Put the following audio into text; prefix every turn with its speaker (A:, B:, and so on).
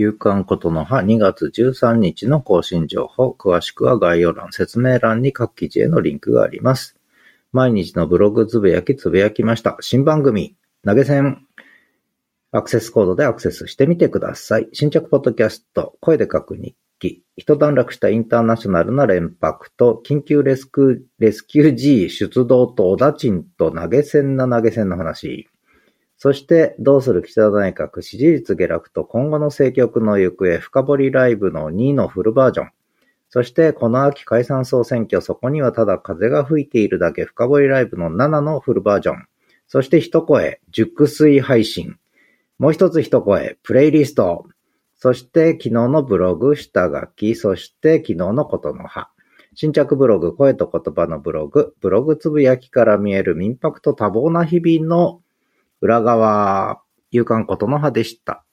A: 夕刊ことの葉2月13日の更新情報、詳しくは概要欄、説明欄に各記事へのリンクがあります。毎日のブログつぶやきつぶやきました。新番組、投げ銭。アクセスコードでアクセスしてみてください。新着ポッドキャスト、声で書く日記。一段落したインターナショナルな連泊と、緊急レスキュー、レスキュー G 出動と小田賃と投げ銭な投げ銭の話。そして、どうする岸田内閣支持率下落と今後の政局の行方、深掘りライブの2のフルバージョン。そして、この秋解散総選挙、そこにはただ風が吹いているだけ、深掘りライブの7のフルバージョン。そして一声、熟睡配信。もう一つ一声、プレイリスト。そして昨日のブログ、下書き。そして昨日のことの葉。新着ブログ、声と言葉のブログ。ブログつぶやきから見える民泊と多忙な日々の裏側、勇敢ことの葉でした。